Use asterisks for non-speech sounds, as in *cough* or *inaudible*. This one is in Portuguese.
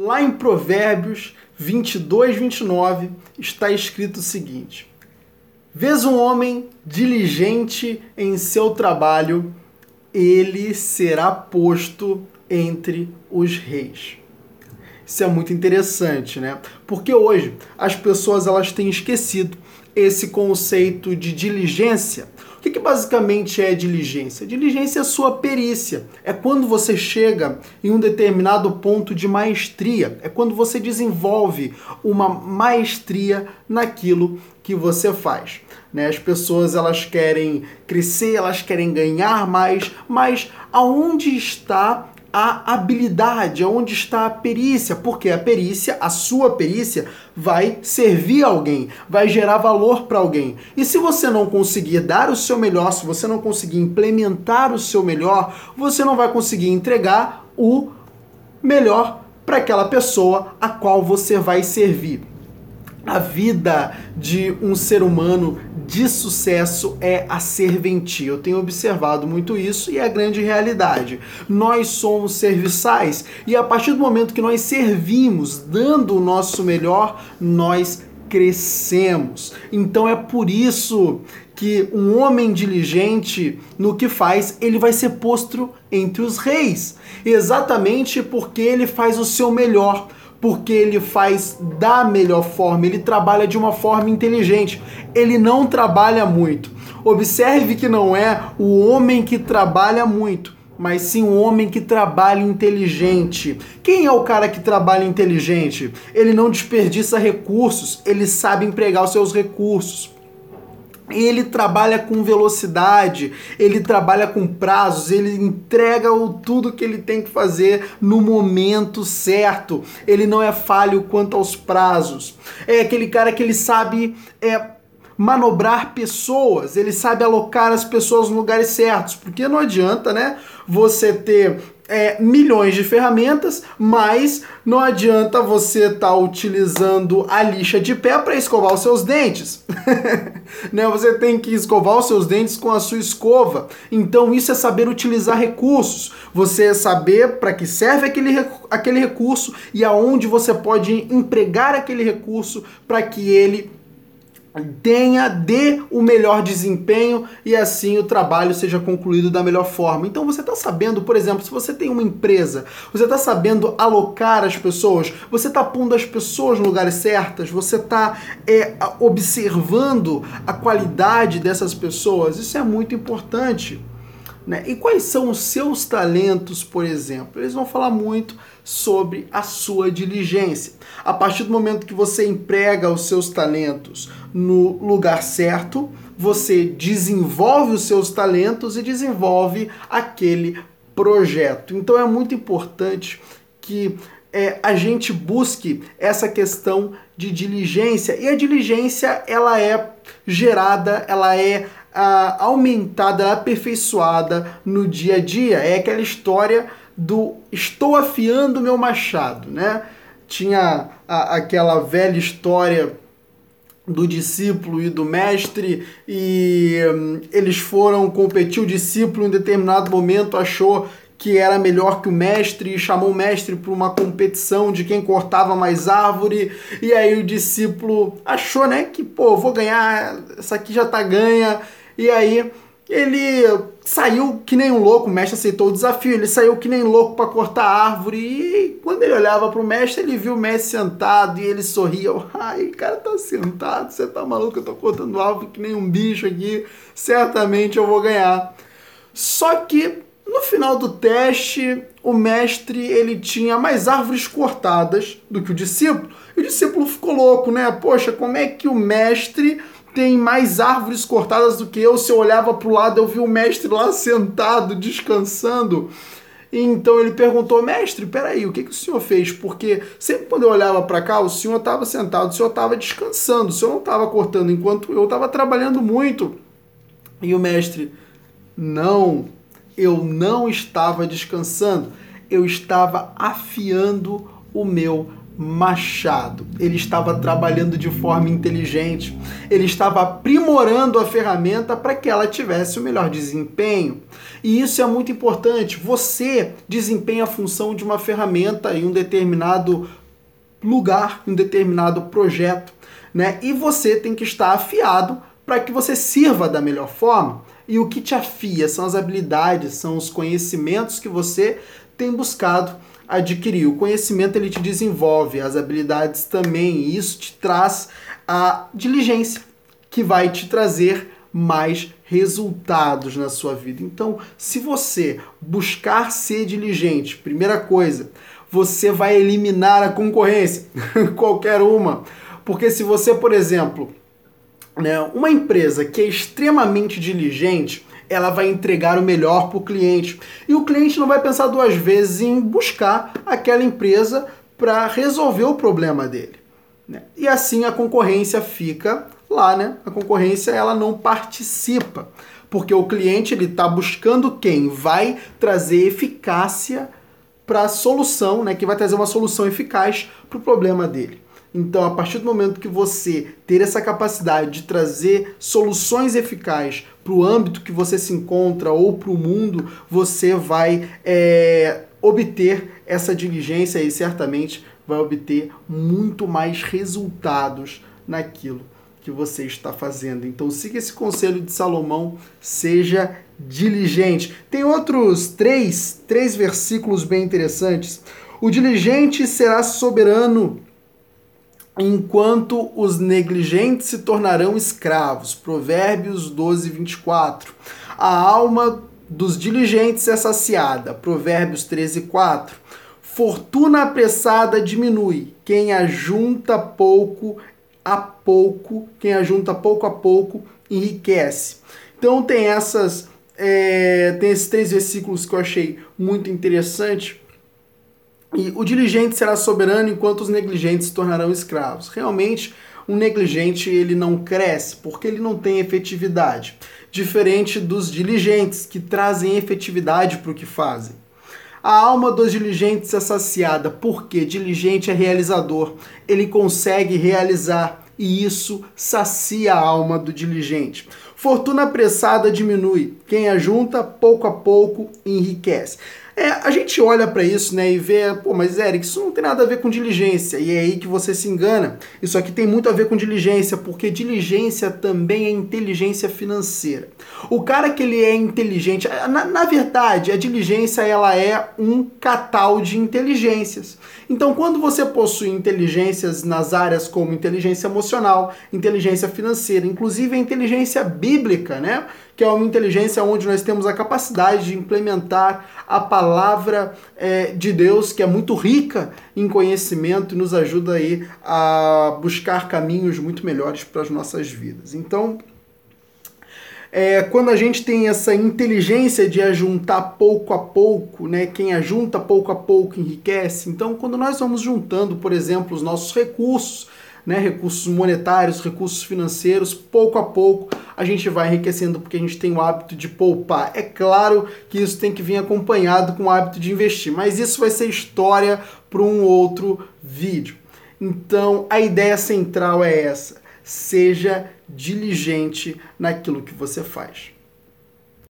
Lá em Provérbios 22, 29 está escrito o seguinte: Vês um homem diligente em seu trabalho, ele será posto entre os reis. Isso é muito interessante, né? Porque hoje as pessoas elas têm esquecido esse conceito de diligência o que, que basicamente é diligência? Diligência é sua perícia. É quando você chega em um determinado ponto de maestria. É quando você desenvolve uma maestria naquilo que você faz. Né? As pessoas elas querem crescer, elas querem ganhar mais, mas aonde está a habilidade, onde está a perícia, porque a perícia, a sua perícia, vai servir alguém, vai gerar valor para alguém. E se você não conseguir dar o seu melhor, se você não conseguir implementar o seu melhor, você não vai conseguir entregar o melhor para aquela pessoa a qual você vai servir. A vida de um ser humano de sucesso é a serventia. Eu tenho observado muito isso e é a grande realidade. Nós somos serviçais e a partir do momento que nós servimos, dando o nosso melhor, nós crescemos. Então é por isso que um homem diligente no que faz, ele vai ser posto entre os reis, exatamente porque ele faz o seu melhor porque ele faz da melhor forma, ele trabalha de uma forma inteligente, ele não trabalha muito. Observe que não é o homem que trabalha muito, mas sim um homem que trabalha inteligente. Quem é o cara que trabalha inteligente? Ele não desperdiça recursos, ele sabe empregar os seus recursos ele trabalha com velocidade, ele trabalha com prazos, ele entrega o tudo que ele tem que fazer no momento certo. Ele não é falho quanto aos prazos. É aquele cara que ele sabe é, manobrar pessoas, ele sabe alocar as pessoas nos lugares certos, porque não adianta, né? Você ter é, milhões de ferramentas, mas não adianta você estar tá utilizando a lixa de pé para escovar os seus dentes. *laughs* né? Você tem que escovar os seus dentes com a sua escova. Então isso é saber utilizar recursos. Você é saber para que serve aquele, aquele recurso e aonde você pode empregar aquele recurso para que ele tenha, dê o melhor desempenho e assim o trabalho seja concluído da melhor forma. Então você está sabendo, por exemplo, se você tem uma empresa, você está sabendo alocar as pessoas, você está pondo as pessoas no lugares certas, você está é, observando a qualidade dessas pessoas, isso é muito importante. Né? E quais são os seus talentos, por exemplo? Eles vão falar muito sobre a sua diligência. A partir do momento que você emprega os seus talentos no lugar certo, você desenvolve os seus talentos e desenvolve aquele projeto. Então é muito importante que é, a gente busque essa questão de diligência e a diligência ela é gerada, ela é aumentada, aperfeiçoada no dia a dia. É aquela história do estou afiando meu machado, né? Tinha a, aquela velha história do discípulo e do mestre e hum, eles foram competir o discípulo em determinado momento achou que era melhor que o mestre e chamou o mestre para uma competição de quem cortava mais árvore. E aí o discípulo achou, né, que pô, vou ganhar, essa aqui já tá ganha. E aí ele saiu que nem um louco, o mestre aceitou o desafio, ele saiu que nem louco para cortar árvore e quando ele olhava para o mestre, ele viu o mestre sentado e ele sorria, ai, cara tá sentado, você tá maluco, eu tô cortando árvore que nem um bicho aqui, certamente eu vou ganhar. Só que no final do teste, o mestre ele tinha mais árvores cortadas do que o discípulo, e o discípulo ficou louco, né? Poxa, como é que o mestre tem mais árvores cortadas do que eu. Se eu olhava para o lado, eu vi o mestre lá sentado, descansando. Então ele perguntou, mestre, peraí, o que, que o senhor fez? Porque sempre quando eu olhava para cá, o senhor estava sentado, o senhor estava descansando, o senhor não estava cortando, enquanto eu estava trabalhando muito. E o mestre, não, eu não estava descansando, eu estava afiando o meu machado. Ele estava trabalhando de forma inteligente, ele estava aprimorando a ferramenta para que ela tivesse o melhor desempenho. E isso é muito importante. Você desempenha a função de uma ferramenta em um determinado lugar, em um determinado projeto, né? E você tem que estar afiado para que você sirva da melhor forma. E o que te afia são as habilidades, são os conhecimentos que você tem buscado adquirir. O conhecimento ele te desenvolve, as habilidades também, e isso te traz a diligência, que vai te trazer mais resultados na sua vida. Então, se você buscar ser diligente, primeira coisa, você vai eliminar a concorrência, *laughs* qualquer uma. Porque se você, por exemplo, né, uma empresa que é extremamente diligente, ela vai entregar o melhor para o cliente. E o cliente não vai pensar duas vezes em buscar aquela empresa para resolver o problema dele. Né? E assim a concorrência fica lá, né? A concorrência ela não participa, porque o cliente ele está buscando quem vai trazer eficácia para a solução, né? Que vai trazer uma solução eficaz para o problema dele. Então, a partir do momento que você ter essa capacidade de trazer soluções eficazes para o âmbito que você se encontra ou para o mundo, você vai é, obter essa diligência e certamente vai obter muito mais resultados naquilo que você está fazendo. Então siga esse conselho de Salomão, seja diligente. Tem outros três, três versículos bem interessantes. O diligente será soberano enquanto os negligentes se tornarão escravos. Provérbios 12, 24. A alma dos diligentes é saciada. Provérbios 13, 4. Fortuna apressada diminui. Quem ajunta pouco a pouco, quem ajunta pouco a pouco enriquece. Então tem essas, é, tem esses três versículos que eu achei muito interessante e o diligente será soberano enquanto os negligentes se tornarão escravos. Realmente, um negligente ele não cresce porque ele não tem efetividade, diferente dos diligentes que trazem efetividade para o que fazem. A alma dos diligentes é saciada porque diligente é realizador, ele consegue realizar e isso sacia a alma do diligente. Fortuna apressada diminui, quem ajunta pouco a pouco enriquece. É, a gente olha para isso né, e vê, pô, mas Eric, isso não tem nada a ver com diligência. E é aí que você se engana. Isso aqui tem muito a ver com diligência, porque diligência também é inteligência financeira. O cara que ele é inteligente, na, na verdade, a diligência ela é um catal de inteligências. Então, quando você possui inteligências nas áreas como inteligência emocional, inteligência financeira, inclusive a inteligência bíblica, né? que é uma inteligência onde nós temos a capacidade de implementar a palavra é, de Deus, que é muito rica em conhecimento e nos ajuda aí a buscar caminhos muito melhores para as nossas vidas. Então, é, quando a gente tem essa inteligência de ajuntar pouco a pouco, né? Quem ajunta pouco a pouco enriquece. Então, quando nós vamos juntando, por exemplo, os nossos recursos, né, recursos monetários, recursos financeiros, pouco a pouco a gente vai enriquecendo porque a gente tem o hábito de poupar. É claro que isso tem que vir acompanhado com o hábito de investir, mas isso vai ser história para um outro vídeo. Então a ideia central é essa: seja diligente naquilo que você faz.